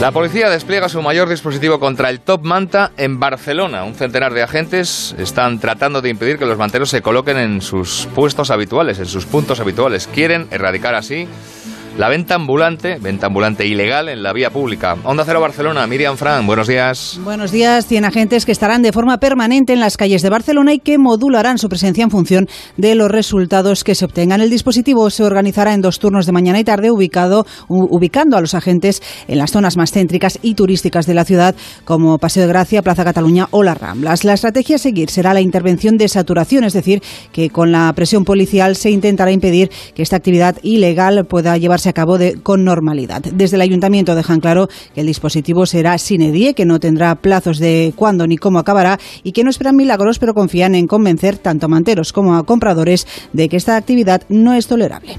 La policía despliega su mayor dispositivo contra el Top Manta en Barcelona. Un centenar de agentes están tratando de impedir que los manteros se coloquen en sus puestos habituales, en sus puntos habituales. Quieren erradicar así la venta ambulante, venta ambulante ilegal en la vía pública. Onda Cero Barcelona, Miriam Fran, buenos días. Buenos días. 100 agentes que estarán de forma permanente en las calles de Barcelona y que modularán su presencia en función de los resultados que se obtengan. El dispositivo se organizará en dos turnos de mañana y tarde, ubicando a los agentes en las zonas más céntricas y turísticas de la ciudad, como Paseo de Gracia, Plaza Cataluña o las Ramblas. La estrategia a seguir será la intervención de saturación, es decir, que con la presión policial se intentará impedir que esta actividad ilegal pueda llevarse se acabó de, con normalidad. Desde el ayuntamiento dejan claro que el dispositivo será sin die, que no tendrá plazos de cuándo ni cómo acabará y que no esperan milagros, pero confían en convencer tanto a manteros como a compradores de que esta actividad no es tolerable.